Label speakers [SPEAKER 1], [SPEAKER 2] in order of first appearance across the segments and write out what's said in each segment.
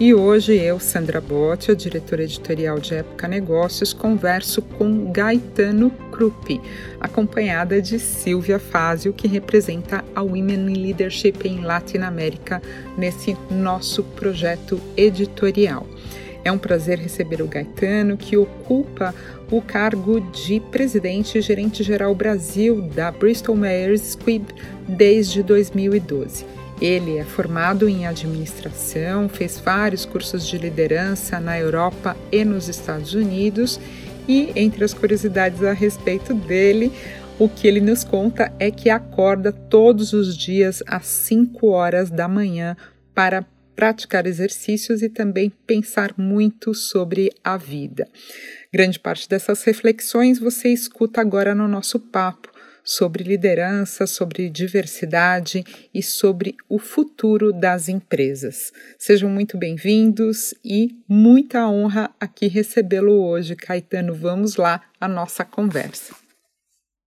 [SPEAKER 1] E hoje eu, Sandra Botti, diretora editorial de Época Negócios, converso com Gaetano Krupp, acompanhada de Silvia Fazio, que representa a Women in Leadership em Latinoamérica nesse nosso projeto editorial. É um prazer receber o Gaetano, que ocupa o cargo de presidente e gerente geral Brasil da Bristol Myers Squibb desde 2012. Ele é formado em administração, fez vários cursos de liderança na Europa e nos Estados Unidos. E entre as curiosidades a respeito dele, o que ele nos conta é que acorda todos os dias às 5 horas da manhã para praticar exercícios e também pensar muito sobre a vida. Grande parte dessas reflexões você escuta agora no nosso papo sobre liderança, sobre diversidade e sobre o futuro das empresas. Sejam muito bem-vindos e muita honra aqui recebê-lo hoje, Caetano. Vamos lá a nossa conversa.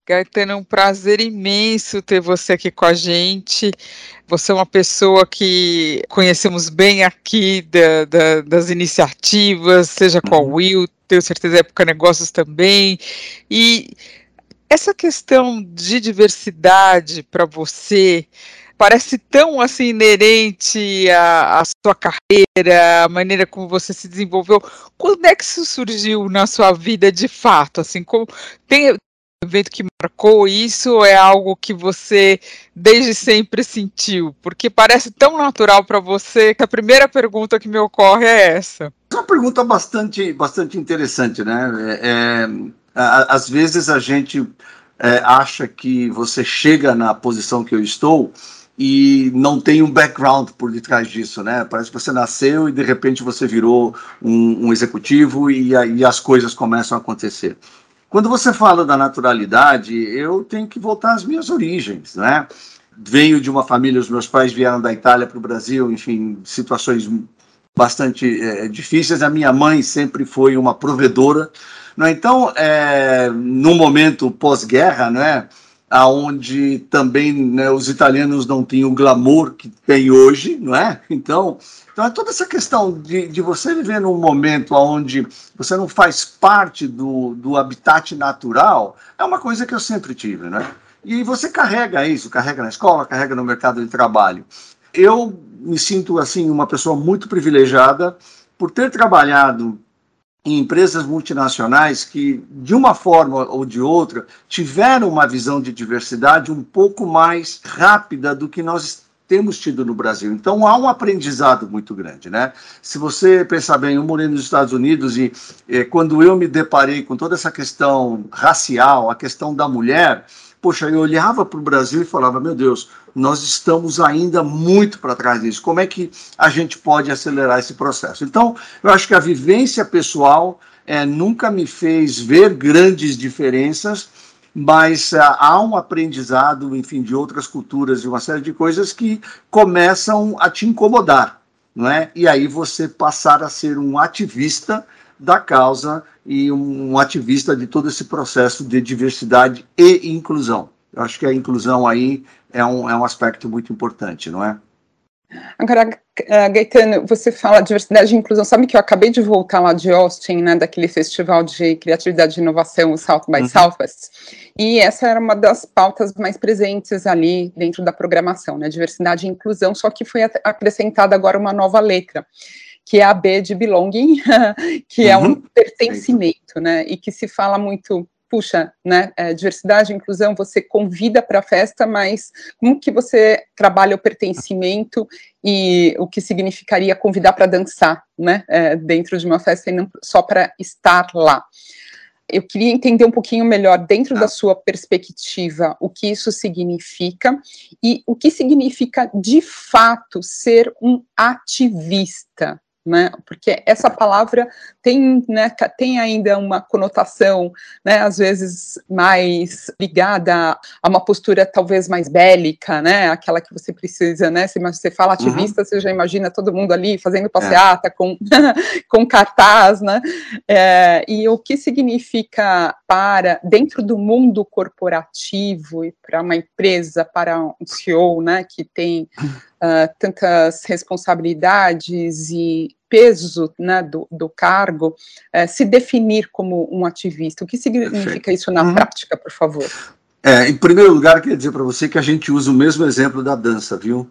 [SPEAKER 2] Gaetano, é um prazer imenso ter você aqui com a gente. Você é uma pessoa que conhecemos bem aqui da, da, das iniciativas, seja com a uhum. Will, tenho certeza Época Negócios também. E essa questão de diversidade para você parece tão assim inerente à, à, sua carreira, a maneira como você se desenvolveu. Quando é que isso surgiu na sua vida de fato? Assim, como tem evento que marcou isso é algo que você desde sempre sentiu? Porque parece tão natural para você que a primeira pergunta que me ocorre é essa.
[SPEAKER 3] É uma pergunta bastante, bastante interessante, né? É, é às vezes a gente é, acha que você chega na posição que eu estou e não tem um background por detrás disso, né? Parece que você nasceu e de repente você virou um, um executivo e aí as coisas começam a acontecer. Quando você fala da naturalidade, eu tenho que voltar às minhas origens, né? Venho de uma família, os meus pais vieram da Itália para o Brasil, enfim, situações bastante é, difíceis. A minha mãe sempre foi uma provedora, não é? Então, é, no momento pós-guerra, né, aonde também né, os italianos não tinham o glamour que tem hoje, não é? Então, então é toda essa questão de, de você viver num momento onde você não faz parte do, do habitat natural, é uma coisa que eu sempre tive, né? E você carrega isso, carrega na escola, carrega no mercado de trabalho. Eu me sinto assim uma pessoa muito privilegiada por ter trabalhado em empresas multinacionais que, de uma forma ou de outra, tiveram uma visão de diversidade um pouco mais rápida do que nós temos tido no Brasil. Então há um aprendizado muito grande, né? Se você pensar bem, eu morei nos Estados Unidos e eh, quando eu me deparei com toda essa questão racial, a questão da mulher, poxa, eu olhava para o Brasil e falava, meu Deus, nós estamos ainda muito para trás disso. Como é que a gente pode acelerar esse processo? Então, eu acho que a vivência pessoal é, nunca me fez ver grandes diferenças, mas ah, há um aprendizado, enfim, de outras culturas e uma série de coisas que começam a te incomodar, não é? E aí você passar a ser um ativista da causa e um ativista de todo esse processo de diversidade e inclusão. Eu acho que a inclusão aí é um, é um aspecto muito importante, não é?
[SPEAKER 1] Agora, uh, Gaetano, você fala diversidade e inclusão. Sabe que eu acabei de voltar lá de Austin, né, daquele festival de criatividade e inovação, o South by uhum. Southwest, e essa era uma das pautas mais presentes ali dentro da programação, né, diversidade e inclusão, só que foi acrescentada agora uma nova letra que é a B de belonging, que é um uhum. pertencimento, né? E que se fala muito, puxa, né? É, diversidade, inclusão, você convida para a festa, mas como que você trabalha o pertencimento e o que significaria convidar para dançar, né? É, dentro de uma festa e não só para estar lá. Eu queria entender um pouquinho melhor, dentro da sua perspectiva, o que isso significa e o que significa de fato ser um ativista né? Porque essa palavra tem, né, tem ainda uma conotação, né, às vezes mais ligada a uma postura talvez mais bélica, né, aquela que você precisa, né, se você fala uhum. ativista, uhum. você já imagina todo mundo ali fazendo passeata é. com, com cartaz, né, é, e o que significa para, dentro do mundo corporativo e para uma empresa, para um CEO, né, que tem uh, tantas responsabilidades e peso né, do, do cargo, uh, se definir como um ativista. O que significa Perfeito. isso na uhum. prática, por favor?
[SPEAKER 3] É, em primeiro lugar, queria dizer para você que a gente usa o mesmo exemplo da dança, viu?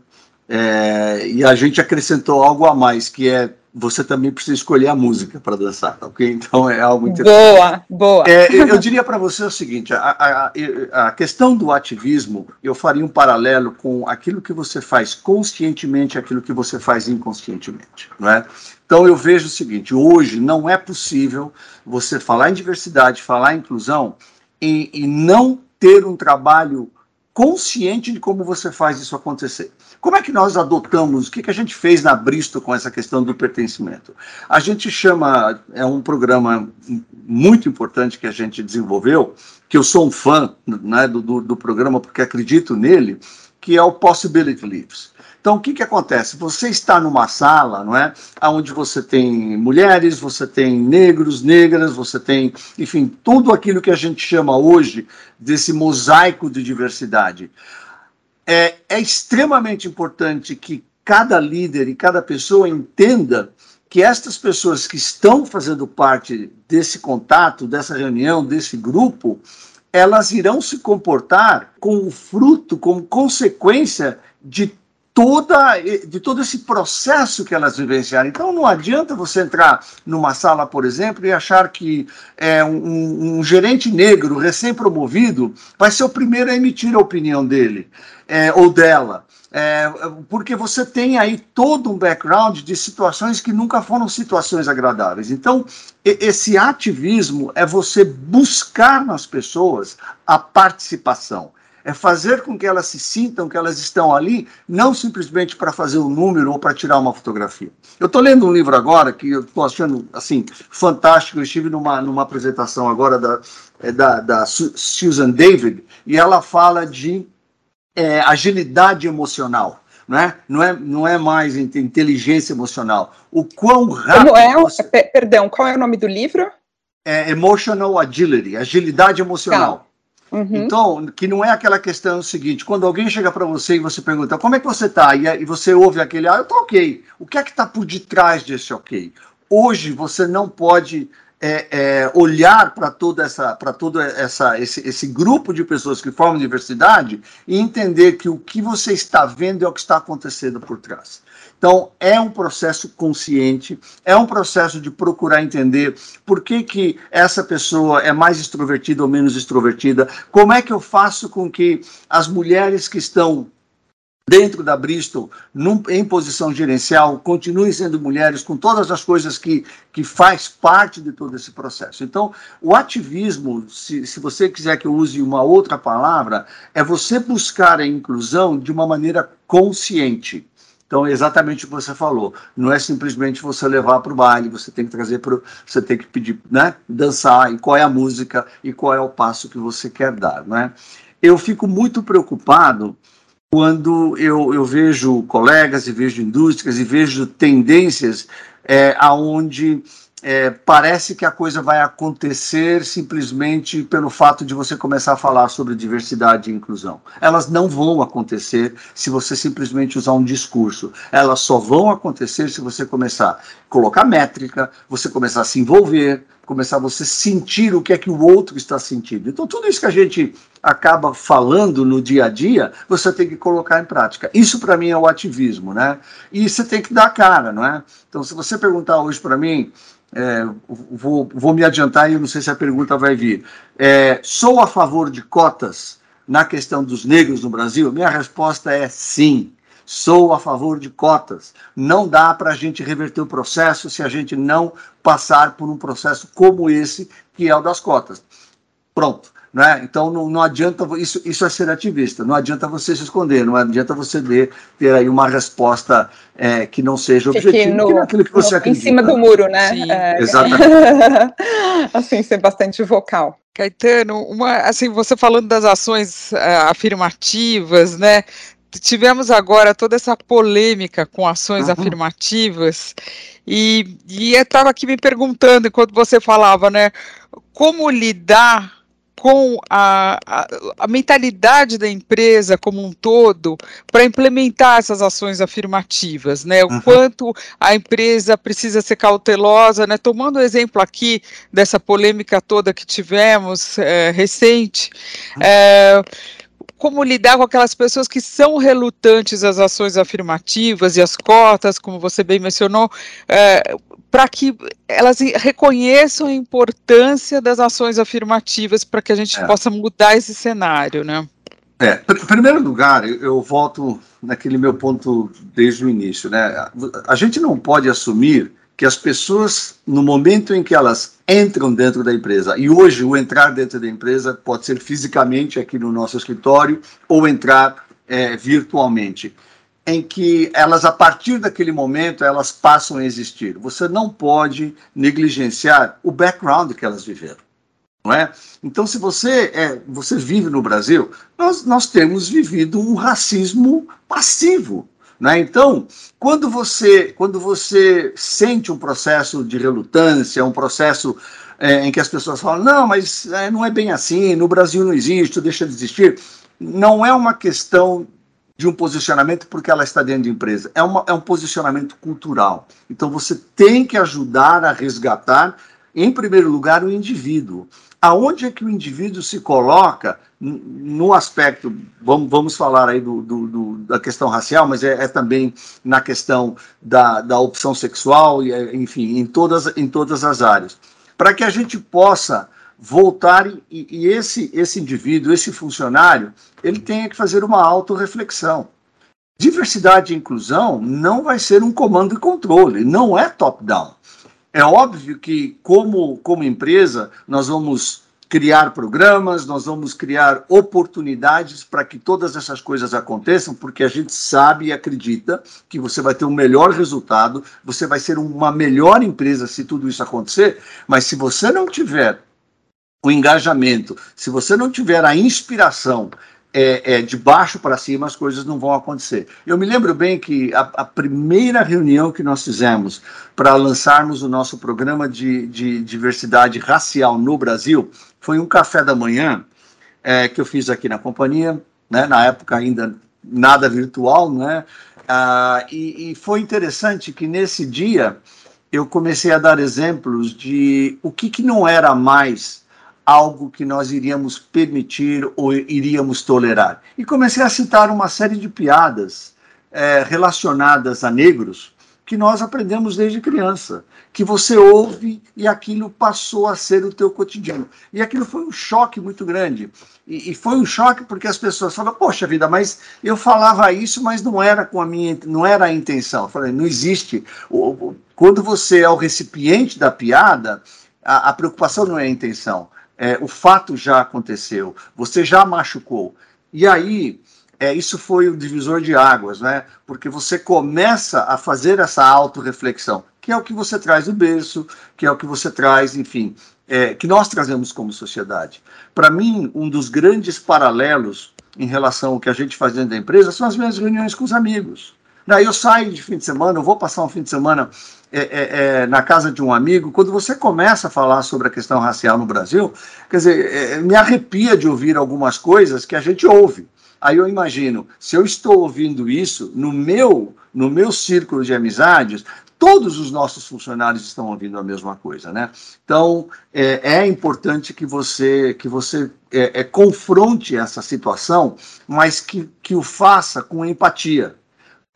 [SPEAKER 3] É, e a gente acrescentou algo a mais, que é você também precisa escolher a música para dançar, tá ok? Então é algo
[SPEAKER 1] interessante. Boa, boa.
[SPEAKER 3] É, eu, diria para você o seguinte: a, a, a, questão do ativismo, eu faria um paralelo com aquilo que você faz conscientemente, aquilo que você faz inconscientemente, não é? Então eu vejo o seguinte: hoje não é possível você falar em diversidade, falar em inclusão e, e não ter um trabalho consciente de como você faz isso acontecer. Como é que nós adotamos, o que, que a gente fez na Bristo com essa questão do pertencimento? A gente chama, é um programa muito importante que a gente desenvolveu, que eu sou um fã né, do, do, do programa porque acredito nele, que é o Possibility Leaves. Então, o que, que acontece? Você está numa sala, não é? Onde você tem mulheres, você tem negros, negras, você tem, enfim, tudo aquilo que a gente chama hoje desse mosaico de diversidade. É, é extremamente importante que cada líder e cada pessoa entenda que estas pessoas que estão fazendo parte desse contato, dessa reunião, desse grupo, elas irão se comportar como fruto, como consequência de toda, de todo esse processo que elas vivenciaram. Então não adianta você entrar numa sala, por exemplo, e achar que é, um, um gerente negro recém-promovido vai ser o primeiro a emitir a opinião dele é, ou dela. É, porque você tem aí todo um background de situações que nunca foram situações agradáveis. Então, esse ativismo é você buscar nas pessoas a participação é fazer com que elas se sintam que elas estão ali, não simplesmente para fazer um número ou para tirar uma fotografia. Eu estou lendo um livro agora que eu estou achando assim fantástico. Eu estive numa, numa apresentação agora da, é, da, da Susan David e ela fala de é, agilidade emocional. Não é, não, é, não é mais inteligência emocional. O quão rápido.
[SPEAKER 1] É, você... Perdão, qual é o nome do livro?
[SPEAKER 3] É Emotional Agility, agilidade emocional. Tá. Uhum. Então, que não é aquela questão seguinte, quando alguém chega para você e você pergunta como é que você está e, você ouve aquele, ah, eu estou ok. O que é que está por detrás desse ok? Hoje você não pode é, é, olhar para toda essa, para todo essa, esse, esse grupo de pessoas que formam diversidade e entender que o que você está vendo é o que está acontecendo por trás. Então, é um processo consciente, é um processo de procurar entender por que, que essa pessoa é mais extrovertida ou menos extrovertida, como é que eu faço com que as mulheres que estão dentro da Bristol, num, em posição gerencial, continuem sendo mulheres com todas as coisas que, que faz parte de todo esse processo. Então, o ativismo, se, se você quiser que eu use uma outra palavra, é você buscar a inclusão de uma maneira consciente. Então, exatamente o que você falou. Não é simplesmente você levar para o baile, você tem que trazer para você tem que pedir, né, dançar, e qual é a música e qual é o passo que você quer dar, né? Eu fico muito preocupado quando eu, eu vejo colegas e vejo indústrias e vejo tendências é, aonde é, parece que a coisa vai acontecer simplesmente pelo fato de você começar a falar sobre diversidade e inclusão. Elas não vão acontecer se você simplesmente usar um discurso. Elas só vão acontecer se você começar a colocar métrica, você começar a se envolver, começar a você sentir o que é que o outro está sentindo. Então, tudo isso que a gente acaba falando no dia a dia, você tem que colocar em prática. Isso, para mim, é o ativismo, né? E você tem que dar cara, não é? Então, se você perguntar hoje para mim, é, vou, vou me adiantar e eu não sei se a pergunta vai vir. É, sou a favor de cotas na questão dos negros no Brasil? Minha resposta é sim. Sou a favor de cotas. Não dá para a gente reverter o processo se a gente não passar por um processo como esse, que é o das cotas. Pronto. Né? Então não, não adianta isso, isso é ser ativista, não adianta você se esconder, não adianta você ter, ter aí uma resposta é, que não seja objetiva, no, que é aquilo que você no, acredita.
[SPEAKER 1] Em cima do muro, né? Sim,
[SPEAKER 3] é, exatamente.
[SPEAKER 1] assim, ser bastante vocal.
[SPEAKER 2] Caetano, uma, assim, você falando das ações uh, afirmativas, né? Tivemos agora toda essa polêmica com ações uhum. afirmativas e, e eu estava aqui me perguntando enquanto você falava, né? Como lidar com a, a, a, mentalidade da empresa como um todo para implementar essas ações afirmativas, né? O uhum. quanto a empresa precisa ser cautelosa, né? Tomando o exemplo aqui dessa polêmica toda que tivemos é, recente, uhum. é, como lidar com aquelas pessoas que são relutantes às ações afirmativas e às cotas, como você bem mencionou, é, para que elas reconheçam a importância das ações afirmativas para que a gente é. possa mudar esse cenário, né?
[SPEAKER 3] É, em primeiro lugar, eu, eu volto naquele meu ponto desde o início, né? A gente não pode assumir que as pessoas, no momento em que elas entram dentro da empresa, e hoje o entrar dentro da empresa pode ser fisicamente aqui no nosso escritório ou entrar é, virtualmente, em que elas, a partir daquele momento, elas passam a existir. Você não pode negligenciar o background que elas viveram. Não é? Então, se você, é, você vive no Brasil, nós, nós temos vivido um racismo passivo né? Então, quando você, quando você sente um processo de relutância, um processo é, em que as pessoas falam, não, mas é, não é bem assim, no Brasil não existe, deixa de existir, não é uma questão de um posicionamento porque ela está dentro de empresa, é, uma, é um posicionamento cultural. Então, você tem que ajudar a resgatar, em primeiro lugar, o indivíduo aonde é que o indivíduo se coloca no aspecto, vamos, vamos falar aí do, do, do da questão racial, mas é, é, também na questão da, da opção sexual, é, enfim, em todas, em todas as áreas. Para que a gente possa voltar e, e, esse, esse indivíduo, esse funcionário, ele tenha que fazer uma autorreflexão. Diversidade e inclusão não vai ser um comando e controle, não é top-down. É óbvio que, como, como empresa, nós vamos criar programas, nós vamos criar oportunidades para que todas essas coisas aconteçam, porque a gente sabe e acredita que você vai ter um melhor resultado, você vai ser uma melhor empresa se tudo isso acontecer, mas se você não tiver o engajamento, se você não tiver a inspiração é, é, de baixo para cima as coisas não vão acontecer. Eu me lembro bem que a, a primeira reunião que nós fizemos para lançarmos o nosso programa de, de, diversidade racial no Brasil foi um café da manhã é, que eu fiz aqui na companhia, né, na época ainda nada virtual, né, ah, e, e foi interessante que nesse dia eu comecei a dar exemplos de o que, que não era mais algo que nós iríamos permitir ou iríamos tolerar. E comecei a citar uma série de piadas é, relacionadas a negros que nós aprendemos desde criança, que você ouve e aquilo passou a ser o teu cotidiano. E aquilo foi um choque muito grande. E, e foi um choque porque as pessoas falam: "Poxa vida, mas eu falava isso, mas não era com a minha, não era a intenção". Eu falei: "Não existe. Quando você é o recipiente da piada, a, a preocupação não é a intenção é, o fato já aconteceu, você já machucou. E aí, é, isso foi o divisor de águas, né? Porque você começa a fazer essa autorreflexão, que é o que você traz do berço, que é o que você traz, enfim, é, que nós trazemos como sociedade. Para mim, um dos grandes paralelos em relação ao que a gente faz dentro da empresa são as minhas reuniões com os amigos. Daí eu saio de fim de semana, eu vou passar um fim de semana é, é, é, na casa de um amigo. Quando você começa a falar sobre a questão racial no Brasil, quer dizer, é, me arrepia de ouvir algumas coisas que a gente ouve. Aí eu imagino, se eu estou ouvindo isso no meu, no meu círculo de amizades, todos os nossos funcionários estão ouvindo a mesma coisa, né? Então é, é importante que você que você é, é, confronte essa situação, mas que, que o faça com empatia,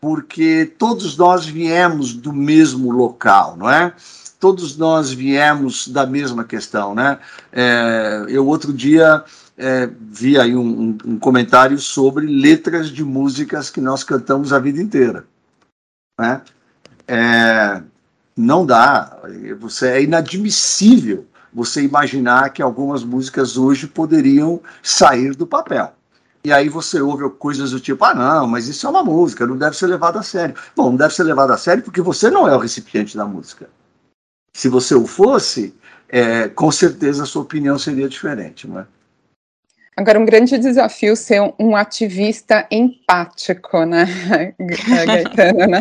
[SPEAKER 3] porque todos nós viemos do mesmo local, não é? Todos nós viemos da mesma questão, né? É, eu outro dia é, vi aí um, um, comentário sobre letras de músicas que nós cantamos a vida inteira, né? É, não dá, você é inadmissível você imaginar que algumas músicas hoje poderiam sair do papel. E aí você ouve coisas do tipo, ah, não, mas isso é uma música, não deve ser levado a sério. Bom, não deve ser levado a sério porque você não é o recipiente da música. Se você o fosse, é, com certeza a sua opinião seria diferente, não é?
[SPEAKER 1] Agora, um grande desafio ser um ativista empático, né, Gaetano, né?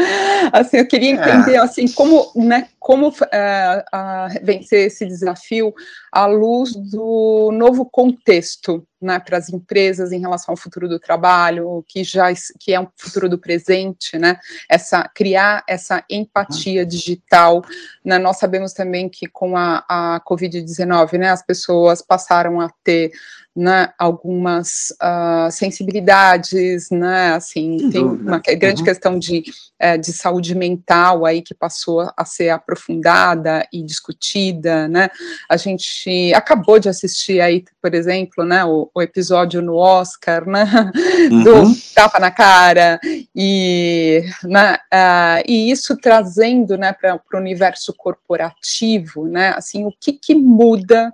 [SPEAKER 1] Assim, eu queria é. entender, é. assim, como, né, como uh, uh, vencer esse desafio à luz do novo contexto, né, para as empresas em relação ao futuro do trabalho, que já que é um futuro do presente, né, essa criar essa empatia digital, né, nós sabemos também que com a, a Covid-19, né, as pessoas passaram a ter né, algumas uh, sensibilidades, né, assim, Sem tem dúvida. uma grande uhum. questão de, é, de saúde mental aí que passou a ser aprofundada e discutida, né, a gente acabou de assistir aí, por exemplo, né, o, o episódio no Oscar, né, uhum. do tapa na cara, e, né, uh, e isso trazendo, né, para o universo corporativo, né, assim, o que que muda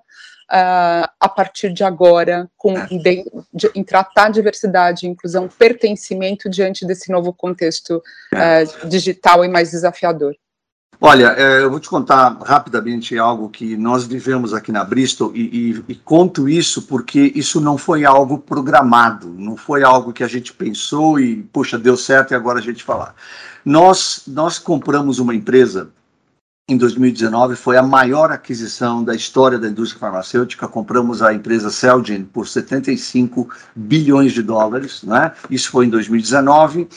[SPEAKER 1] uh, a partir de agora, com, é. de, de, em tratar diversidade, inclusão, pertencimento diante desse novo contexto uh, digital e mais desafiador?
[SPEAKER 3] Olha, é, eu vou te contar rapidamente algo que nós vivemos aqui na Bristol e, e, e, conto isso porque isso não foi algo programado, não foi algo que a gente pensou e, puxa, deu certo e agora a gente falar. Nós, nós compramos uma empresa em 2019 foi a maior aquisição da história da indústria farmacêutica. Compramos a empresa Celgene por 75 bilhões de dólares, né? Isso foi em 2019.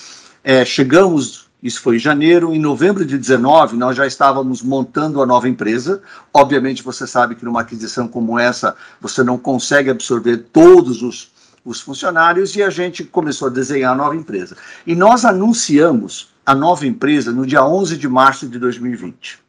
[SPEAKER 3] É, chegamos, isso foi em janeiro. Em novembro de 19, nós já estávamos montando a nova empresa. Obviamente, você sabe que numa aquisição como essa, você não consegue absorver todos os os funcionários e a gente começou a desenhar a nova empresa. E nós anunciamos a nova empresa no dia 11 de março de 2020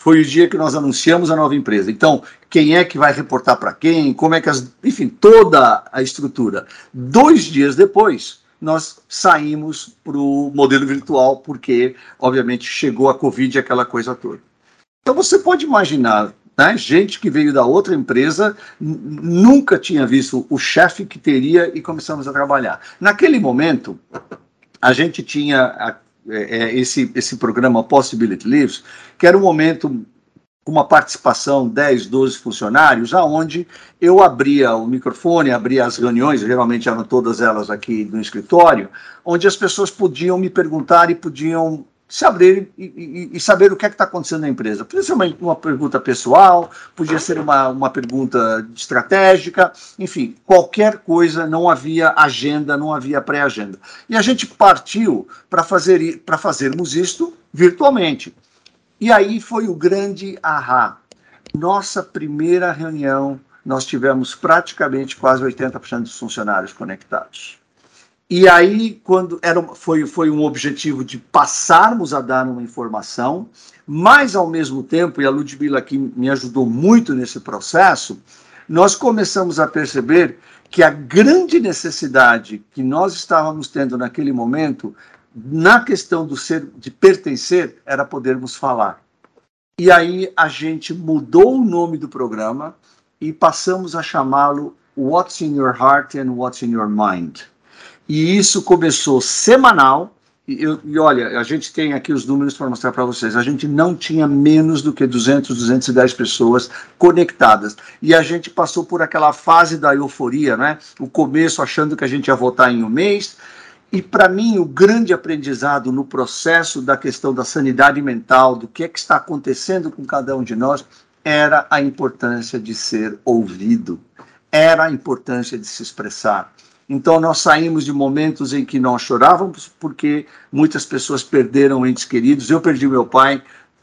[SPEAKER 3] foi o dia que nós anunciamos a nova empresa. Então, quem é que vai reportar para quem, como é que as. Enfim, toda a estrutura. Dois dias depois, nós saímos para o modelo virtual, porque, obviamente, chegou a Covid e aquela coisa toda. Então, você pode imaginar. Né, gente que veio da outra empresa nunca tinha visto o chefe que teria e começamos a trabalhar. Naquele momento, a gente tinha é, é, esse, esse programa Possibility Leaves, que era um momento com uma participação 10, 12 funcionários, aonde eu abria o microfone, abria as reuniões, geralmente eram todas elas aqui no escritório, onde as pessoas podiam me perguntar e podiam se abrir e, e, e, saber o que é está acontecendo na empresa. Podia ser uma, uma pergunta pessoal, podia ser uma, uma pergunta estratégica, enfim, qualquer coisa, não havia agenda, não havia pré-agenda. E a gente partiu para fazer, fazermos isto virtualmente. E aí foi o grande ahá. Nossa primeira reunião, nós tivemos praticamente quase 80% dos funcionários conectados. E aí, quando era, foi, foi um objetivo de passarmos a dar uma informação, mas ao mesmo tempo, e a Ludmilla aqui me ajudou muito nesse processo, nós começamos a perceber que a grande necessidade que nós estávamos tendo naquele momento, na questão do ser, de pertencer, era podermos falar. E aí a gente mudou o nome do programa e passamos a chamá-lo What's in Your Heart and What's in Your Mind. E isso começou semanal. E, eu, e olha, a gente tem aqui os números para mostrar para vocês. A gente não tinha menos do que 200, 210 pessoas conectadas. E a gente passou por aquela fase da euforia, né? O começo achando que a gente ia votar em um mês. E para mim, o grande aprendizado no processo da questão da sanidade mental, do que é que está acontecendo com cada um de nós, era a importância de ser ouvido, era a importância de se expressar. Então, nós saímos de momentos em que nós chorávamos, porque muitas pessoas perderam entes queridos. Eu perdi meu pai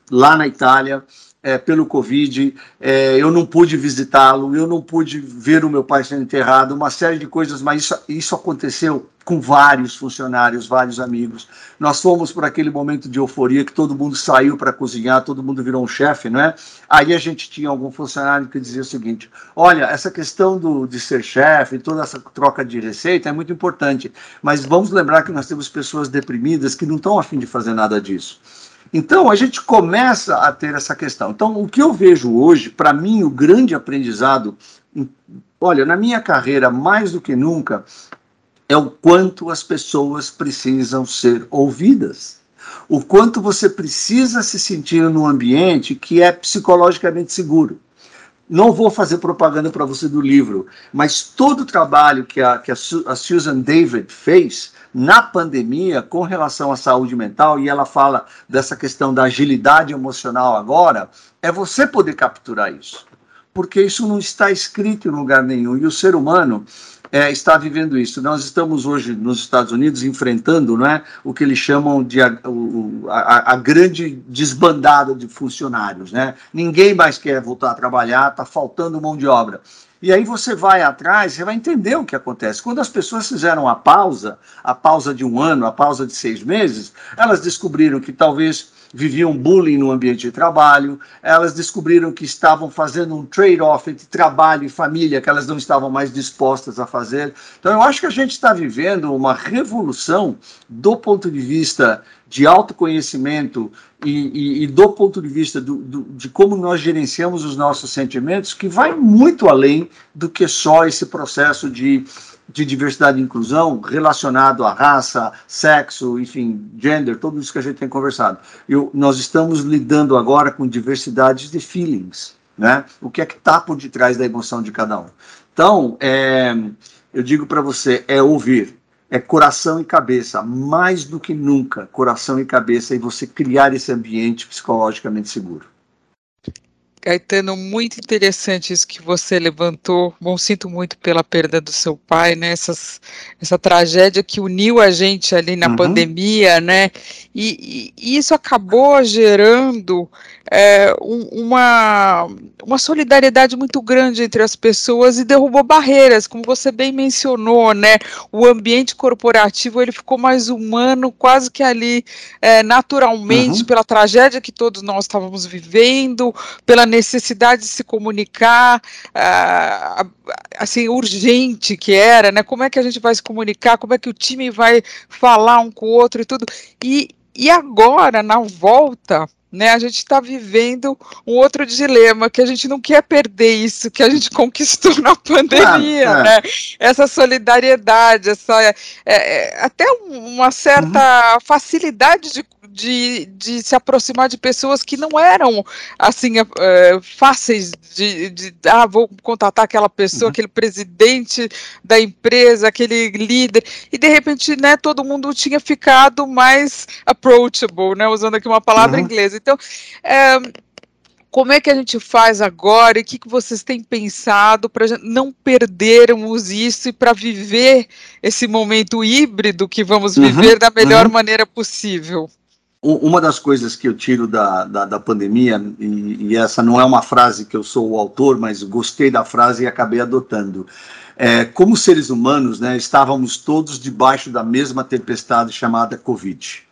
[SPEAKER 3] lá na Itália, é, pelo Covid, é, eu não pude visitá-lo, eu não pude ver o meu pai sendo enterrado, uma série de coisas, mas isso, isso aconteceu com vários funcionários, vários amigos. Nós fomos por aquele momento de euforia que todo mundo saiu para cozinhar, todo mundo virou um chefe, não é? Aí a gente tinha algum funcionário que dizia o seguinte: olha, essa questão do, de ser chefe, toda essa troca de receita é muito importante, mas vamos lembrar que nós temos pessoas deprimidas que não estão afim de fazer nada disso. Então, a gente começa a ter essa questão. Então, o que eu vejo hoje, para mim, o grande aprendizado, olha, na minha carreira, mais do que nunca, é o quanto as pessoas precisam ser ouvidas. O quanto você precisa se sentir num ambiente que é psicologicamente seguro. Não vou fazer propaganda para você do livro, mas todo o trabalho que a, que a, Susan David fez na pandemia com relação à saúde mental, e ela fala dessa questão da agilidade emocional agora, é você poder capturar isso. Porque isso não está escrito em lugar nenhum. E o ser humano, é, está vivendo isso. Nós estamos hoje nos Estados Unidos enfrentando né, o que eles chamam de a, a, a, grande desbandada de funcionários. Né? Ninguém mais quer voltar a trabalhar, está faltando mão de obra. E aí você vai atrás, você vai entender o que acontece. Quando as pessoas fizeram a pausa, a pausa de um ano, a pausa de seis meses, elas descobriram que talvez viviam bullying no ambiente de trabalho, elas descobriram que estavam fazendo um trade-off entre trabalho e família que elas não estavam mais dispostas a fazer. Então, eu acho que a gente está vivendo uma revolução do ponto de vista de autoconhecimento e, e, e do ponto de vista do, do, de como nós gerenciamos os nossos sentimentos, que vai muito além do que só esse processo de de diversidade e inclusão relacionado à raça, sexo, enfim, gender, tudo isso que a gente tem conversado. Eu, nós estamos lidando agora com diversidades de feelings, né? O que é que está por detrás da emoção de cada um. Então, é, eu digo para você, é ouvir, é coração e cabeça, mais do que nunca, coração e cabeça, e você criar esse ambiente psicologicamente seguro.
[SPEAKER 2] Caetano, muito interessante isso que você levantou. Bom, sinto muito pela perda do seu pai, né? Essas, essa tragédia que uniu a gente ali na uhum. pandemia, né? E, e, isso acabou gerando é, um, uma, uma solidariedade muito grande entre as pessoas e derrubou barreiras, como você bem mencionou, né? O ambiente corporativo ele ficou mais humano, quase que ali é, naturalmente, uhum. pela tragédia que todos nós estávamos vivendo, pela necessidade de se comunicar, assim, urgente que era, né? Como é que a gente vai se comunicar, como é que o time vai falar um com o outro e tudo. E, e agora, na volta, né, a gente está vivendo um outro dilema, que a gente não quer perder isso que a gente conquistou na pandemia, ah, é. né? Essa solidariedade, essa, é, é, até uma certa uhum. facilidade de de, de se aproximar de pessoas que não eram assim é, fáceis de, de, ah, vou contatar aquela pessoa, uhum. aquele presidente da empresa, aquele líder, e de repente, né, todo mundo tinha ficado mais approachable, né, usando aqui uma palavra uhum. inglesa. Então, é, como é que a gente faz agora e o que, que vocês têm pensado para não perdermos isso e para viver esse momento híbrido que vamos uhum, viver da melhor uhum. maneira possível?
[SPEAKER 3] Uma das coisas que eu tiro da, da, da pandemia, e, e, essa não é uma frase que eu sou o autor, mas gostei da frase e acabei adotando. É, como seres humanos, né, estávamos todos debaixo da mesma tempestade chamada Covid.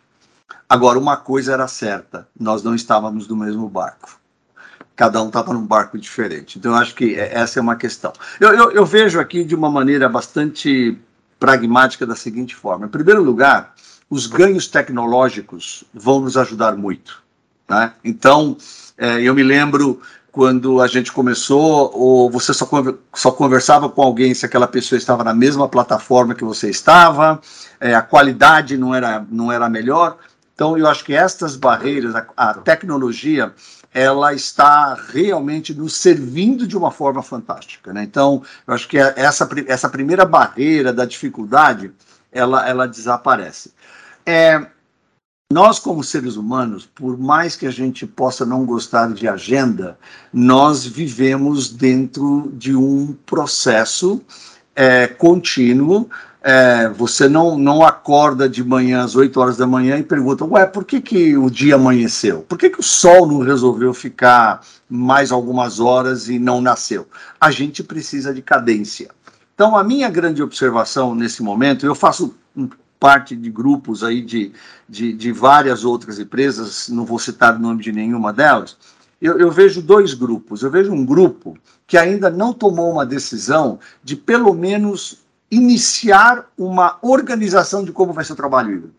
[SPEAKER 3] Agora, uma coisa era certa: nós não estávamos no mesmo barco. Cada um estava num barco diferente. Então, eu acho que é, essa é uma questão. Eu, eu, eu vejo aqui de uma maneira bastante pragmática da seguinte forma: em primeiro lugar, os ganhos tecnológicos vão nos ajudar muito. Né? Então, é, eu me lembro quando a gente começou, ou você só, só conversava com alguém se aquela pessoa estava na mesma plataforma que você estava, é, a qualidade não era, não era melhor. Então, eu acho que estas barreiras, a, a tecnologia, ela está realmente nos servindo de uma forma fantástica. Né? Então, eu acho que essa, essa primeira barreira da dificuldade, ela, ela desaparece. É, nós, como seres humanos, por mais que a gente possa não gostar de agenda, nós vivemos dentro de um processo é, contínuo. É, você não, não acorda de manhã às 8 horas da manhã e pergunta: Ué, por que, que o dia amanheceu? Por que, que o sol não resolveu ficar mais algumas horas e não nasceu? A gente precisa de cadência. Então, a minha grande observação nesse momento, eu faço parte de grupos aí de, de, de, várias outras empresas, não vou citar o nome de nenhuma delas, eu, eu, vejo dois grupos. Eu vejo um grupo que ainda não tomou uma decisão de, pelo menos, iniciar uma organização de como vai ser o trabalho híbrido.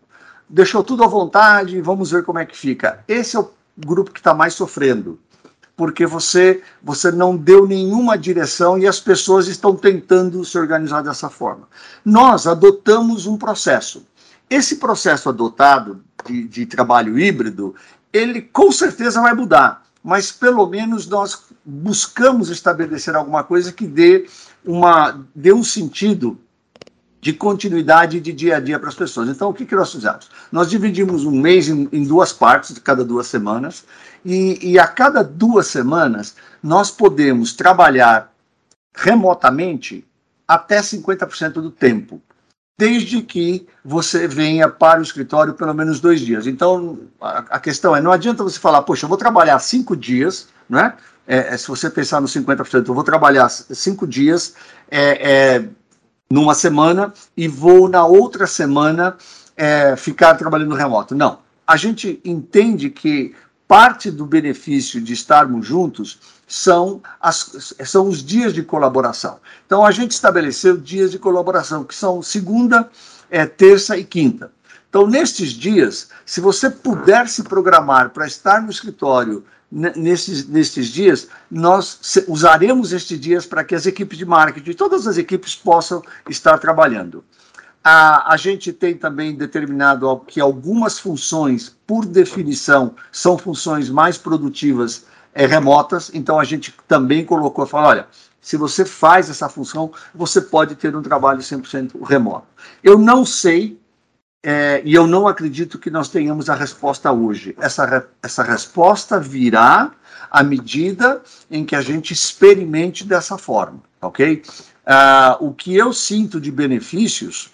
[SPEAKER 3] deixou tudo à vontade, vamos ver como é que fica. Esse é o grupo que está mais sofrendo, porque você, você não deu nenhuma direção e as pessoas estão tentando se organizar dessa forma. Nós adotamos um processo. Esse processo adotado de, de trabalho híbrido, ele com certeza vai mudar, mas pelo menos nós buscamos estabelecer alguma coisa que dê, uma, dê um sentido de continuidade de dia a dia para as pessoas. Então, o que, que nós fizemos? Nós dividimos um mês em, em duas partes, de cada duas semanas, e, e, a cada duas semanas nós podemos trabalhar remotamente até 50% do tempo, desde que você venha para o escritório pelo menos dois dias. Então, a, a questão é, não adianta você falar, poxa, eu vou trabalhar cinco dias, né? É, se você pensar nos 50%, eu vou trabalhar cinco dias, é, é numa semana e vou na outra semana é, ficar trabalhando remoto. Não. A gente entende que parte do benefício de estarmos juntos são, as, são os dias de colaboração. Então, a gente estabeleceu dias de colaboração, que são segunda, é, terça e quinta. Então, nestes dias, se você puder se programar para estar no escritório nesses, nesses dias, nós usaremos estes dias para que as equipes de marketing, todas as equipes possam estar trabalhando. A, a gente tem também determinado que algumas funções, por definição, são funções mais produtivas é, remotas, então a gente também colocou, falou, olha, se você faz essa função, você pode ter um trabalho 100% remoto. Eu não sei é, e eu não acredito que nós tenhamos a resposta hoje. Essa, essa resposta virá à medida em que a gente experimente dessa forma, ok? Uh, o que eu sinto de benefícios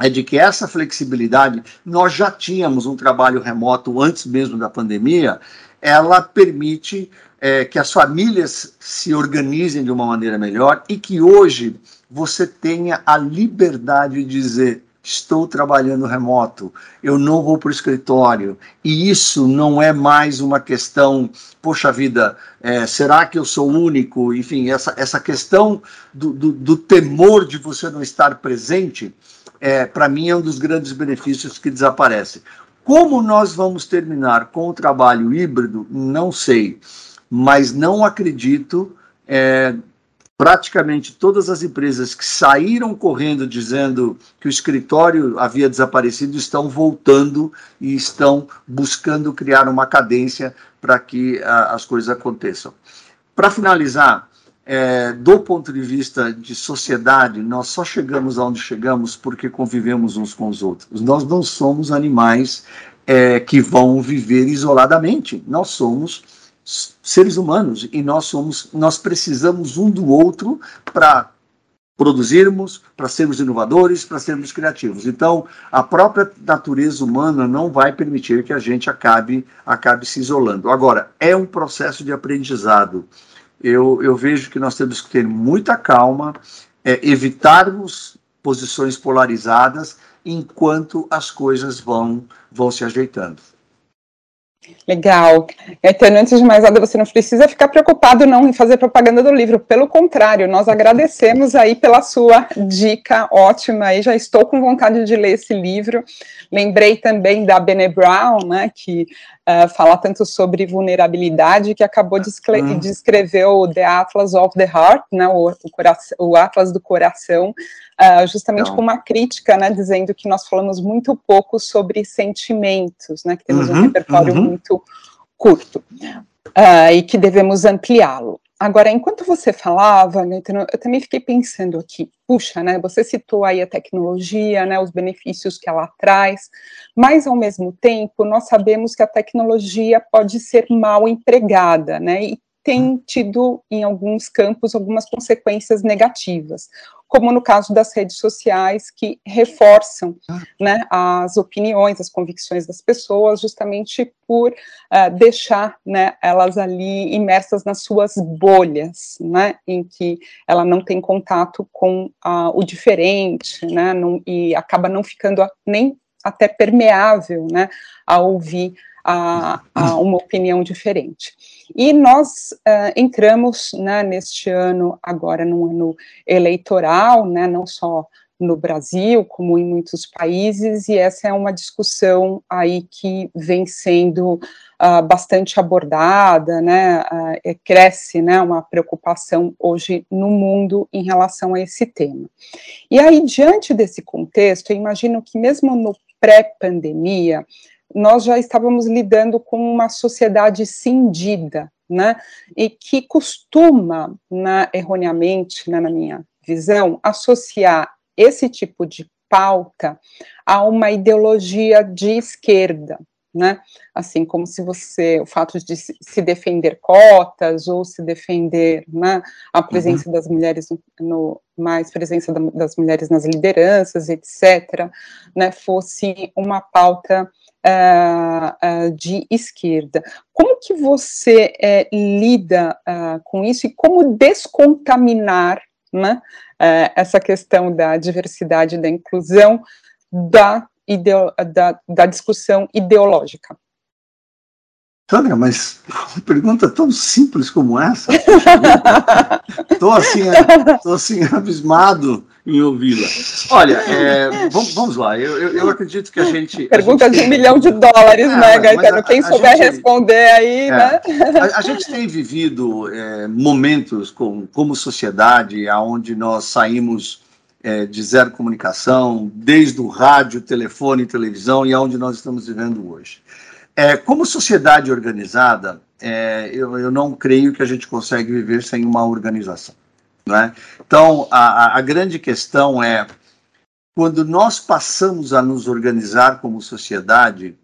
[SPEAKER 3] é de que essa flexibilidade, nós já tínhamos um trabalho remoto antes mesmo da pandemia, ela permite é, que as famílias se organizem de uma maneira melhor e que hoje você tenha a liberdade de dizer estou trabalhando remoto, eu não vou para o escritório, e isso não é mais uma questão, poxa vida, é, será que eu sou único? Enfim, essa, essa questão do, do, do temor de você não estar presente, é, para mim é um dos grandes benefícios que desaparece. Como nós vamos terminar com o trabalho híbrido, não sei, mas não acredito é, praticamente todas as empresas que saíram correndo dizendo que o escritório havia desaparecido estão voltando e estão buscando criar uma cadência para que a, as coisas aconteçam. Para finalizar, é, do ponto de vista de sociedade, nós só chegamos aonde chegamos porque convivemos uns com os outros. Nós não somos animais é, que vão viver isoladamente. Nós somos seres humanos e nós somos, nós precisamos um do outro para produzirmos, para sermos inovadores, para sermos criativos. Então, a própria natureza humana não vai permitir que a gente acabe, acabe se isolando. Agora, é um processo de aprendizado. Eu, eu vejo que nós temos que ter muita calma, é, evitarmos posições polarizadas enquanto as coisas vão, vão se ajeitando.
[SPEAKER 1] Legal. Gaetano, antes de mais nada, você não precisa ficar preocupado não em fazer propaganda do livro. Pelo contrário, nós agradecemos aí pela sua dica ótima. Aí já estou com vontade de ler esse livro. Lembrei também da Bene Brown, né, que uh, fala tanto sobre vulnerabilidade, que acabou de, de escrever o The Atlas of the Heart, né, o, o, coração, o Atlas do Coração, uh, justamente com uma crítica, né, dizendo que nós falamos muito pouco sobre sentimentos, né, que temos uhum, um repertório uhum. muito curto, uh, e que devemos ampliá-lo. Agora, enquanto você falava, eu também fiquei pensando aqui, puxa, né, você citou aí a tecnologia, né, os benefícios que ela traz, mas ao mesmo tempo nós sabemos que a tecnologia pode ser mal empregada, né, e tem tido, em alguns campos, algumas consequências negativas, como no caso das redes sociais, que reforçam ah. né, as opiniões, as convicções das pessoas, justamente por uh, deixar né, elas ali imersas nas suas bolhas, né, em que ela não tem contato com uh, o diferente, né, não, e acaba não ficando nem até permeável né, a ouvir a, a uma opinião diferente. E nós uh, entramos né, neste ano, agora no ano eleitoral, né, não só no Brasil, como em muitos países, e essa é uma discussão aí que vem sendo uh, bastante abordada, né, uh, cresce, né, uma preocupação hoje no mundo em relação a esse tema. E aí, diante desse contexto, eu imagino que mesmo no pré-pandemia, nós já estávamos lidando com uma sociedade cindida, né, e que costuma, né, erroneamente, né, na minha visão, associar esse tipo de pauta a uma ideologia de esquerda, né? Assim como se você, o fato de se defender cotas ou se defender né, a presença uhum. das mulheres no, no, mais presença da, das mulheres nas lideranças, etc., né, fosse uma pauta uh, uh, de esquerda. Como que você uh, lida com isso e como descontaminar né, essa questão da diversidade e da inclusão da da, da discussão ideológica.
[SPEAKER 3] Sandra, mas uma pergunta tão simples como essa? Estou assim, tô assim abismado em ouvi-la. Olha, é, vamos, vamos, lá, eu, eu, eu, acredito que a gente.
[SPEAKER 1] Pergunta
[SPEAKER 3] a
[SPEAKER 1] gente de um milhão de dólares, é, né, Gaetano? Quem souber gente, responder aí, é, né?
[SPEAKER 3] A, a, gente tem vivido é, momentos com, como sociedade, onde nós saímos é, de zero comunicação, desde o rádio, telefone, televisão e aonde nós estamos vivendo hoje. É, como sociedade organizada, eu, eu, não creio que a gente consegue viver sem uma organização. Né? Então, a, a grande questão é, quando nós passamos a nos organizar como sociedade,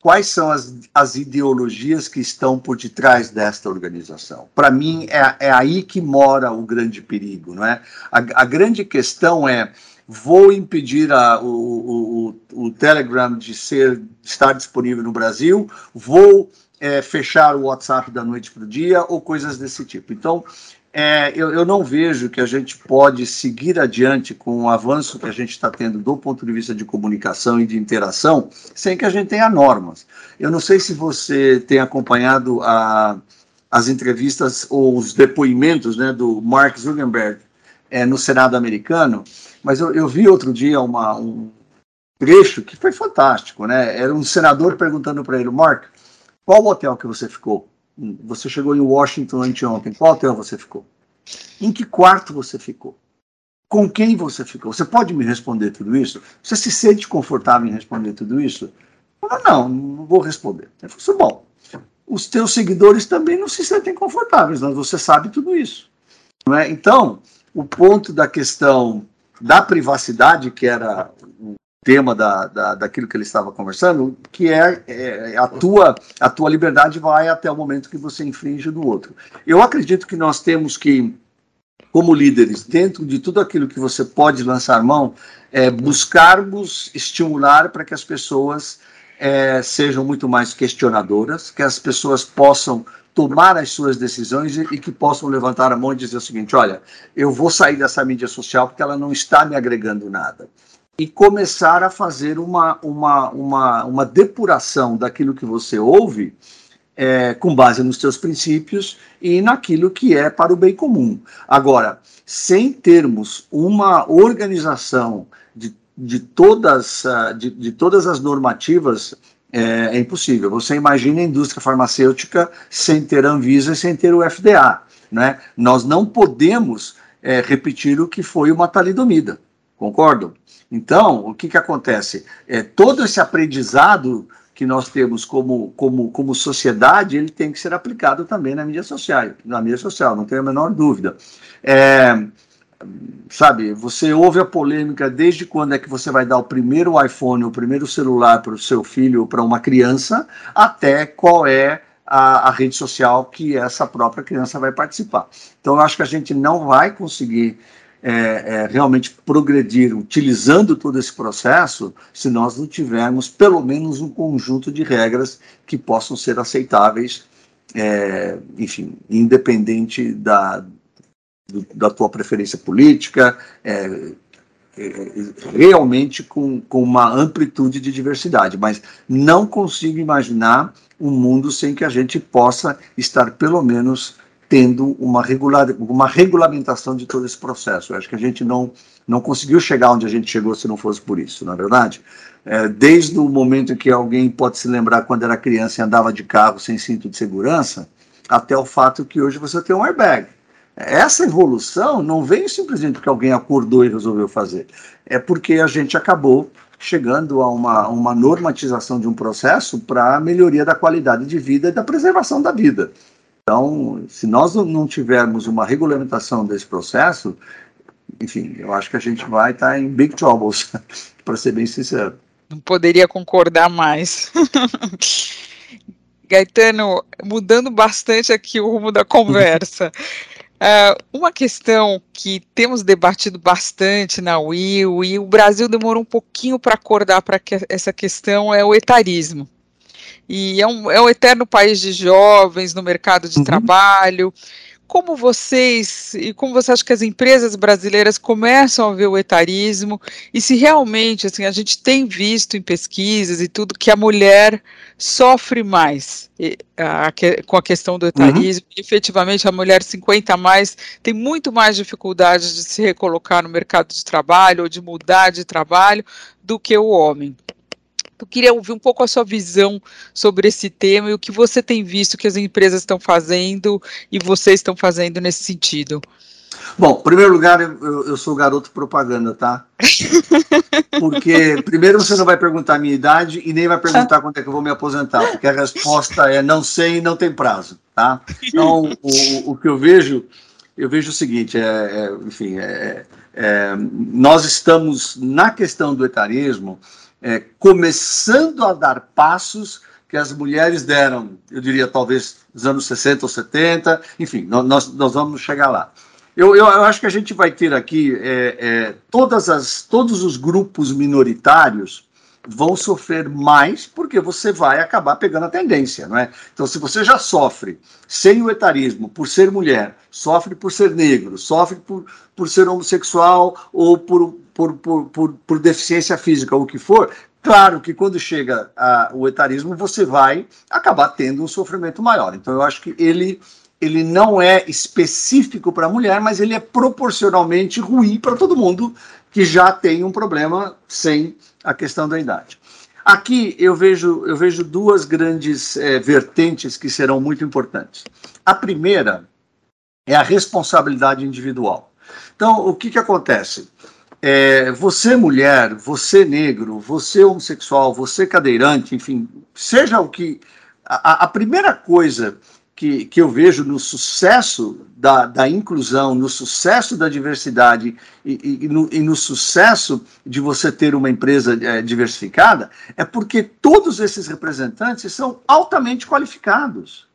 [SPEAKER 3] quais são as, as ideologias que estão por detrás desta organização. Para mim, é, é aí que mora o grande perigo. Não é? a, a grande questão é, vou impedir a, o, o, o, Telegram de ser, estar disponível no Brasil, vou é, fechar o WhatsApp da noite para o dia, ou coisas desse tipo. Então, é, eu, eu, não vejo que a gente pode seguir adiante com o avanço que a gente está tendo do ponto de vista de comunicação e de interação sem que a gente tenha normas. Eu não sei se você tem acompanhado a, as entrevistas ou os depoimentos né, do Mark Zuckerberg é, no Senado americano, mas eu, eu vi outro dia uma, um trecho que foi fantástico. Né? Era um senador perguntando para ele, Mark, qual hotel que você ficou? Você chegou em Washington anteontem. Qual hotel você ficou? Em que quarto você ficou? Com quem você ficou? Você pode me responder tudo isso? Você se sente confortável em responder tudo isso? Não, não vou responder. Eu falei, bom, os teus seguidores também não se sentem confortáveis, mas você sabe tudo isso. Não é? Então, o ponto da questão da privacidade, que era tema da, da, daquilo que ele estava conversando, que é, é, a, tua, a tua liberdade vai até o momento que você infringe do outro. Eu acredito que nós temos que, como líderes, dentro de tudo aquilo que você pode lançar mão, é, buscarmos estimular para que as pessoas é, sejam muito mais questionadoras, que as pessoas possam tomar as suas decisões e, que possam levantar a mão e dizer o seguinte: olha, eu vou sair dessa mídia social porque ela não está me agregando nada e começar a fazer uma, uma, uma, uma depuração daquilo que você ouve é, com base nos seus princípios e naquilo que é para o bem comum. Agora, sem termos uma organização de, de, todas, ah, de, de todas as normativas, é, é, impossível. Você imagina a indústria farmacêutica sem ter Anvisa e sem ter o FDA. Né? Nós não podemos é, repetir o que foi uma talidomida, concordam? Então, o que, que acontece? É, todo esse aprendizado que nós temos como, como, como sociedade, ele tem que ser aplicado também na mídia social, na mídia social, não tenho a menor dúvida. É, sabe, você ouve a polêmica desde quando é que você vai dar o primeiro iPhone, o primeiro celular para o seu filho ou para uma criança, até qual é a, a, rede social que essa própria criança vai participar. Então, eu acho que a gente não vai conseguir é, é, realmente progredir utilizando todo esse processo se nós não tivermos pelo menos um conjunto de regras que possam ser aceitáveis, é, enfim, independente da, do, da tua preferência política, é, é, realmente com, com uma amplitude de diversidade, mas não consigo imaginar um mundo sem que a gente possa estar pelo menos tendo uma, regular, uma regulamentação de todo esse processo. Eu acho que a gente não, não conseguiu chegar onde a gente chegou se não fosse por isso, na é verdade. É, desde o momento que alguém pode se lembrar quando era criança e andava de carro sem cinto de segurança, até o fato que hoje você tem um airbag. Essa evolução não veio simplesmente porque alguém acordou e resolveu fazer. É porque a gente acabou chegando a uma, uma normatização de um processo para a melhoria da qualidade de vida e da preservação da vida. Então, se nós não tivermos uma regulamentação desse processo, enfim, eu acho que a gente vai estar tá em big troubles, para ser bem sincero.
[SPEAKER 2] Não poderia concordar mais. Gaetano, mudando bastante aqui o rumo da conversa. Uh, uma questão que temos debatido bastante na UIL e o Brasil demorou um pouquinho para acordar para que essa questão é o etarismo. E é um, é um eterno país de jovens no mercado de uhum. trabalho como vocês e como você acha que as empresas brasileiras começam a ver o etarismo e se realmente assim a gente tem visto em pesquisas e tudo que a mulher sofre mais e, a, a, com a questão do etarismo uhum. efetivamente a mulher 50 a mais tem muito mais dificuldade de se recolocar no mercado de trabalho ou de mudar de trabalho do que o homem eu queria ouvir um pouco a sua visão sobre esse tema e o que você tem visto que as empresas estão fazendo e vocês estão fazendo nesse sentido.
[SPEAKER 3] Bom, em primeiro lugar, eu, eu sou garoto propaganda, tá? Porque, primeiro, você não vai perguntar a minha idade e nem vai perguntar quando é que eu vou me aposentar, porque a resposta é não sei e não tem prazo, tá? Então, o, o que eu vejo, eu vejo o seguinte, é, é enfim, é, é, nós estamos na questão do etarismo, é, começando a dar passos que as mulheres deram, eu diria talvez nos anos 60 ou 70, enfim, nós, nós vamos chegar lá. Eu, eu, eu acho que a gente vai ter aqui é, é, todas as, todos os grupos minoritários vão sofrer mais porque você vai acabar pegando a tendência, não é? Então, se você já sofre sem o etarismo por ser mulher, sofre por ser negro, sofre por, por ser homossexual ou por, por, por, por, por deficiência física ou o que for, claro que quando chega a, o etarismo, você vai acabar tendo um sofrimento maior. Então, eu acho que ele, ele não é específico para a mulher, mas ele é proporcionalmente ruim para todo mundo que já tem um problema sem a questão da idade. Aqui eu vejo, eu vejo duas grandes é, vertentes que serão muito importantes. A primeira é a responsabilidade individual. Então, o que, que acontece? É, você mulher, você negro, você homossexual, você cadeirante, enfim, seja o que. A, a primeira coisa que, que eu vejo no sucesso da, da inclusão, no sucesso da diversidade e, e, e, no, e no, sucesso de você ter uma empresa é, diversificada, é porque todos esses representantes são altamente qualificados.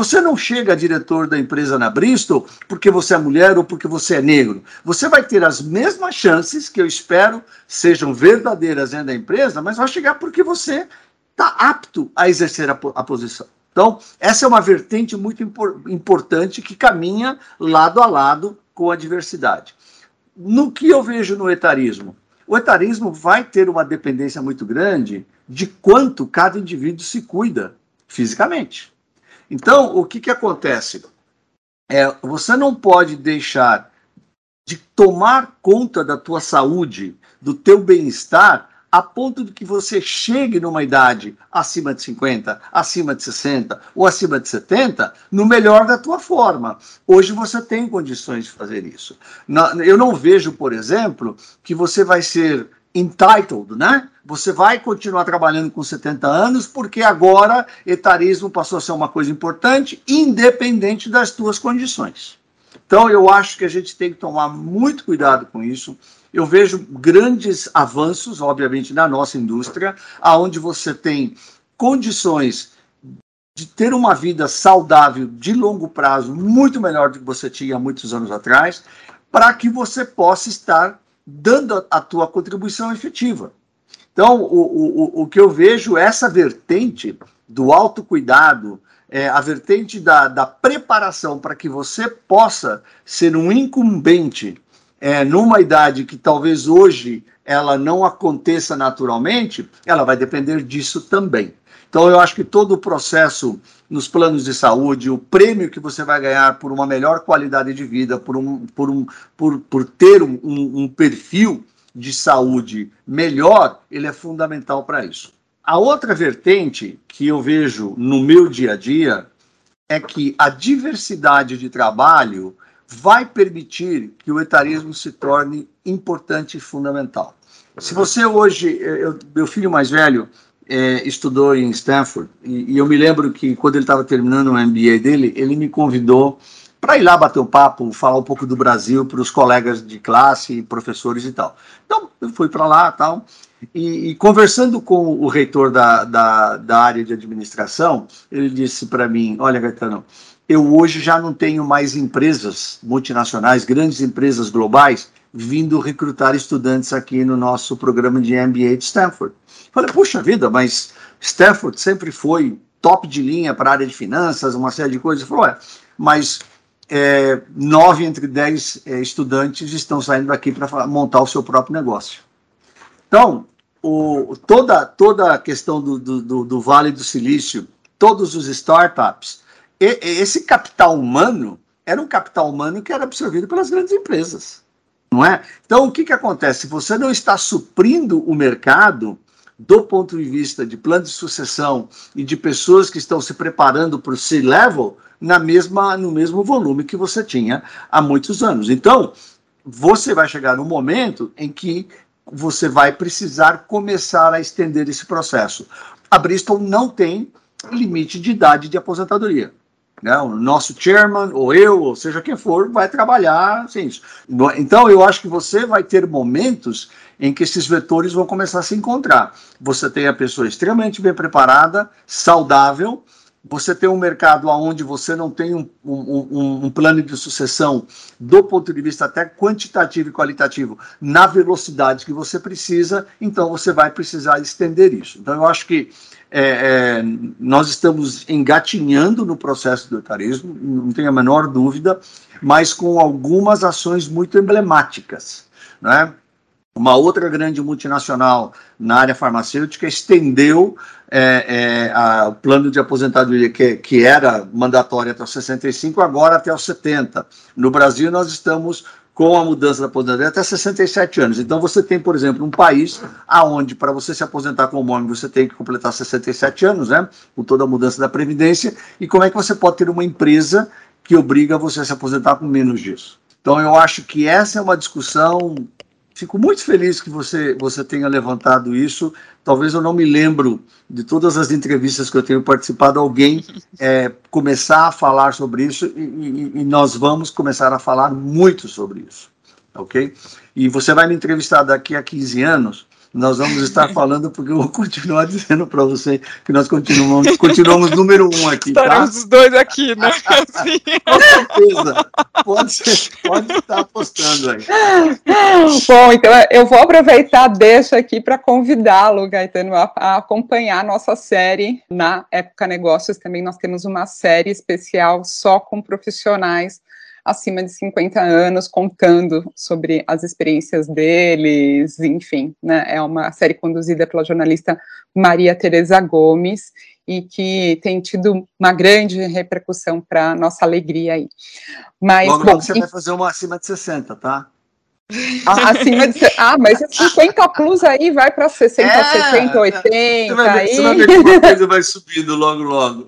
[SPEAKER 3] Você não chega a diretor da empresa na Bristol porque você é mulher ou porque você é negro. Você vai ter as mesmas chances, que eu espero sejam verdadeiras dentro da empresa, mas vai chegar porque você está apto a exercer a, a, posição. Então, essa é uma vertente muito impor, importante que caminha lado a lado com a diversidade. No que eu vejo no etarismo? O etarismo vai ter uma dependência muito grande de quanto cada indivíduo se cuida fisicamente. Então, o que, que acontece? É, você não pode deixar de tomar conta da tua saúde, do teu bem-estar, a ponto de que você chegue numa idade acima de 50, acima de 60 ou acima de 70, no melhor da tua forma. Hoje você tem condições de fazer isso. Eu não vejo, por exemplo, que você vai ser entitled, né? Você vai continuar trabalhando com 70 anos porque agora etarismo passou a ser uma coisa importante, independente das tuas condições. Então eu acho que a gente tem que tomar muito cuidado com isso. Eu vejo grandes avanços, obviamente, na nossa indústria, aonde você tem condições de ter uma vida saudável de longo prazo muito melhor do que você tinha muitos anos atrás, para que você possa estar dando a, tua contribuição efetiva. Então, o, o, o que eu vejo, essa vertente do autocuidado, é, a vertente da, da preparação para que você possa ser um incumbente é, numa idade que talvez hoje ela não aconteça naturalmente, ela vai depender disso também. Então, eu acho que todo o processo nos planos de saúde, o prêmio que você vai ganhar por uma melhor qualidade de vida, por, um, por, um, por, por ter um, um perfil de saúde melhor, ele é fundamental para isso. A outra vertente que eu vejo no meu dia a dia é que a diversidade de trabalho vai permitir que o etarismo se torne importante e fundamental. Se você hoje, eu, meu filho mais velho é, estudou em Stanford, e, e, eu me lembro que quando ele estava terminando o MBA dele, ele me convidou para ir lá bater um papo, falar um pouco do Brasil para os colegas de classe, professores e tal. Então, eu fui para lá tal, e, e, conversando com o reitor da, da, da área de administração, ele disse para mim, olha, Gaetano, eu hoje já não tenho mais empresas multinacionais, grandes empresas globais, vindo recrutar estudantes aqui no nosso programa de MBA de Stanford. Falei, puxa vida, mas Stanford sempre foi top de linha para a área de finanças, uma série de coisas. Ele falou, é, mas é, nove entre dez é, estudantes estão saindo daqui para montar o seu próprio negócio. Então, o, toda, toda a questão do, do, do, Vale do Silício, todos os startups, e, esse capital humano era um capital humano que era absorvido pelas grandes empresas, não é? Então, o que, que acontece? Se você não está suprindo o mercado do ponto de vista de plano de sucessão e de pessoas que estão se preparando para o C-level na mesma no mesmo volume que você tinha há muitos anos. Então, você vai chegar no momento em que você vai precisar começar a estender esse processo. A Bristol não tem limite de idade de aposentadoria. Né? O nosso chairman, ou eu, ou seja quem for, vai trabalhar sem isso. Então, eu acho que você vai ter momentos em que esses vetores vão começar a se encontrar. Você tem a pessoa extremamente bem preparada, saudável, você tem um mercado onde você não tem um, um, um, plano de sucessão do ponto de vista até quantitativo e qualitativo na velocidade que você precisa, então você vai precisar estender isso. Então, eu acho que é, é, nós estamos engatinhando no processo do etarismo, não tenho a menor dúvida, mas com algumas ações muito emblemáticas. Né? Uma outra grande multinacional na área farmacêutica estendeu é, é, a, o plano de aposentadoria que, que era mandatório até os 65, agora até os 70. No Brasil, nós estamos com a mudança da aposentadoria até 67 anos. Então, você tem, por exemplo, um país aonde para você se aposentar como homem, você tem que completar 67 anos, né? Com toda a mudança da Previdência. E como é que você pode ter uma empresa que obriga você a se aposentar com menos disso? Então, eu acho que essa é uma discussão Fico muito feliz que você, você tenha levantado isso. Talvez eu não me lembro de todas as entrevistas que eu tenho participado, alguém é, começar a falar sobre isso e, e, e nós vamos começar a falar muito sobre isso, ok? E você vai me entrevistar daqui a 15 anos nós vamos estar falando, porque eu vou continuar dizendo para você que nós continuamos, continuamos número um aqui.
[SPEAKER 2] Tá? Estaremos
[SPEAKER 3] tá?
[SPEAKER 2] os dois aqui, né? Assim.
[SPEAKER 3] Com certeza. Pode, ser, pode estar apostando aí.
[SPEAKER 1] Bom, então eu vou aproveitar, deixa aqui para convidá-lo, Gaetano, a, a acompanhar a nossa série na Época Negócios. Também nós temos uma série especial só com profissionais acima de 50 anos contando sobre as experiências deles, enfim, né? É uma série conduzida pela jornalista Maria Tereza Gomes e que tem tido uma grande repercussão para nossa alegria aí.
[SPEAKER 3] Mas logo, bom, você e... vai fazer uma acima de 60, tá?
[SPEAKER 1] Acima de. Ah, mas 50 plus aí vai para 60, é, 70, 80. Você vai, ver,
[SPEAKER 3] aí. você vai ver que uma coisa vai subindo logo, logo.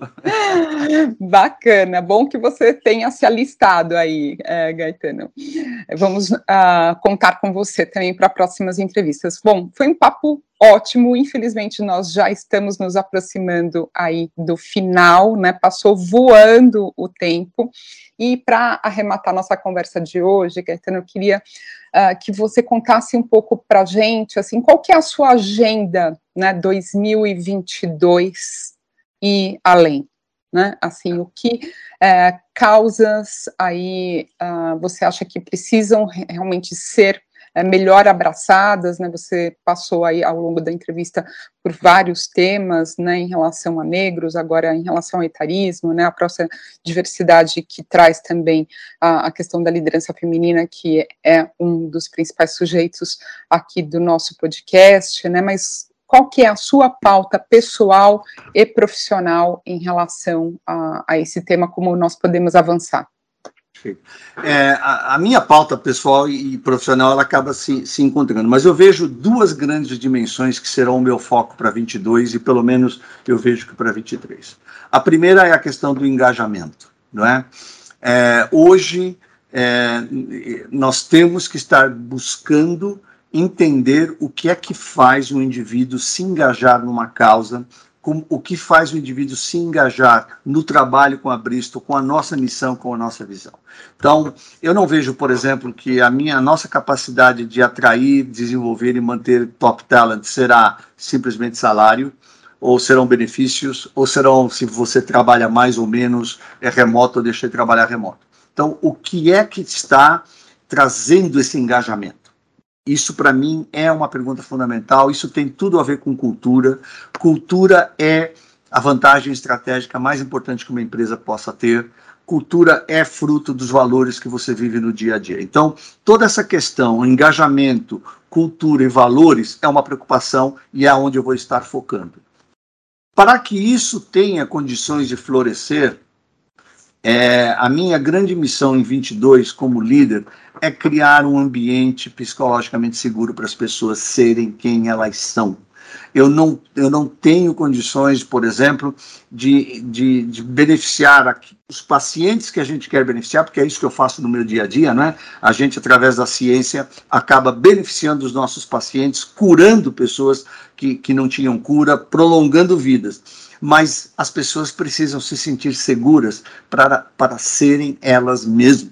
[SPEAKER 1] Bacana, bom que você tenha se alistado aí, é, Gaetano. Vamos uh, contar com você também para próximas entrevistas. Bom, foi um papo ótimo. Infelizmente, nós já estamos nos aproximando aí do final, né? Passou voando o tempo. E para arrematar nossa conversa de hoje, Gaetano, eu queria uh, que você contasse um pouco para gente, assim, qual que é a sua agenda, né, 2022 e além, né, assim, o que uh, causas aí uh, você acha que precisam realmente ser é, melhor abraçadas, né? Você passou aí ao longo da entrevista por vários temas, né, em relação a negros, agora em relação ao etarismo, né, a própria diversidade que traz também a, a questão da liderança feminina, que é um dos principais sujeitos aqui do nosso podcast, né, mas qual que é a sua pauta pessoal e profissional em relação a, a esse tema, como nós podemos avançar?
[SPEAKER 3] É, a, a, minha pauta pessoal e, profissional ela acaba se, se encontrando, mas eu vejo duas grandes dimensões que serão o meu foco para 22 e pelo menos eu vejo que para 23. A primeira é a questão do engajamento, não é? é hoje é, nós temos que estar buscando entender o que é que faz um indivíduo se engajar numa causa, o que faz o indivíduo se engajar no trabalho com a Bristol, com a nossa missão, com a nossa visão. Então, eu não vejo, por exemplo, que a minha a nossa capacidade de atrair, desenvolver e manter top talent será simplesmente salário, ou serão benefícios, ou serão se você trabalha mais ou menos é remoto ou deixa de trabalhar remoto. Então, o que é que está trazendo esse engajamento? Isso, para mim, é uma pergunta fundamental. Isso tem tudo a ver com cultura. Cultura é a vantagem estratégica mais importante que uma empresa possa ter. Cultura é fruto dos valores que você vive no dia a dia. Então, toda essa questão, engajamento, cultura e valores é uma preocupação e é onde eu vou estar focando. Para que isso tenha condições de florescer, é, a minha grande missão em 22 como líder é criar um ambiente psicologicamente seguro para as pessoas serem quem elas são. Eu não, eu não tenho condições, por exemplo, de, de, de beneficiar aqui, os pacientes que a gente quer beneficiar, porque é isso que eu faço no meu dia a dia, né? A gente, através da ciência, acaba beneficiando os nossos pacientes, curando pessoas que, que não tinham cura, prolongando vidas mas as pessoas precisam se sentir seguras para, para serem elas mesmas,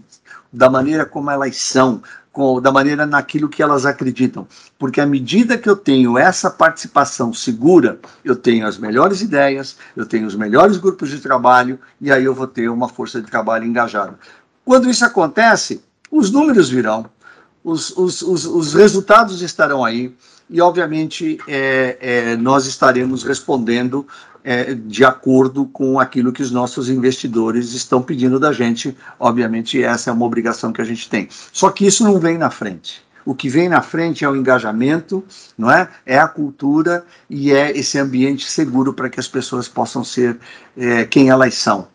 [SPEAKER 3] da maneira como elas são, com, da maneira naquilo que elas acreditam. Porque à medida que eu tenho essa participação segura, eu tenho as melhores ideias, eu tenho os melhores grupos de trabalho e aí eu vou ter uma força de trabalho engajada. Quando isso acontece, os números virão, os, os, os, os resultados estarão aí e, obviamente, é, é, nós estaremos respondendo é, de acordo com aquilo que os nossos investidores estão pedindo da gente. Obviamente, essa é uma obrigação que a gente tem. Só que isso não vem na frente. O que vem na frente é o engajamento, não é? É a cultura e é esse ambiente seguro para que as pessoas possam ser é, quem elas são.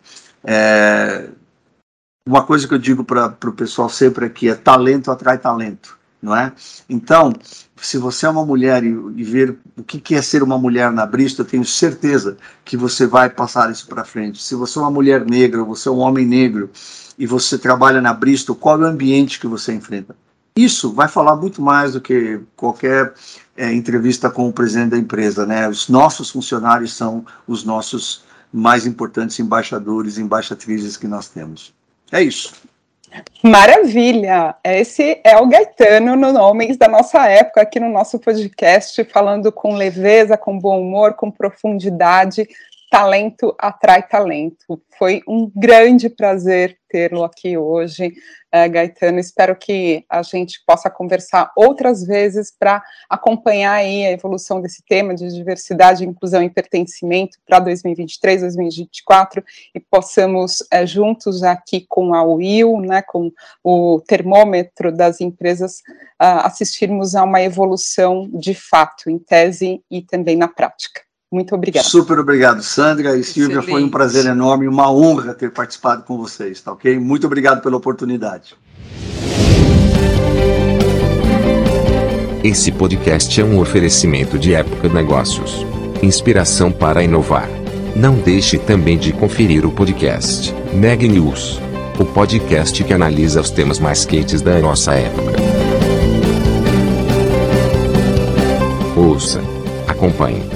[SPEAKER 3] É, uma coisa que eu digo para o pessoal sempre aqui é talento atrai talento, não é? Então, se você é uma mulher e, e ver o que, que é ser uma mulher na Bristol, eu tenho certeza que você vai passar isso para frente. Se você é uma mulher negra, você é um homem negro e você trabalha na Bristol, qual é o ambiente que você enfrenta? Isso vai falar muito mais do que qualquer é, entrevista com o presidente da empresa, né? Os nossos funcionários são os nossos mais importantes embaixadores e embaixatrizes que nós temos. É isso.
[SPEAKER 1] Maravilha! Esse é o Gaetano no Homens da nossa época, aqui no nosso podcast, falando com leveza, com bom humor, com profundidade. Talento atrai talento. Foi um grande prazer tê-lo aqui hoje uh, Gaetano. Espero que a gente possa conversar outras vezes para acompanhar aí a evolução desse tema de diversidade, inclusão e pertencimento para 2023, 2024 e possamos uh, juntos aqui com a UIL, né, com o termômetro das empresas, uh, assistirmos a uma evolução de fato, em tese e também na prática. Muito obrigada.
[SPEAKER 3] Super obrigado, Sandra e Silvia. Foi um prazer enorme, uma honra ter participado com vocês, tá ok? Muito obrigado pela oportunidade.
[SPEAKER 4] Esse podcast é um oferecimento de Época Negócios. Inspiração para inovar. Não deixe também de conferir o podcast Neg News, o podcast que analisa os temas mais quentes da nossa época. Ouça, acompanhe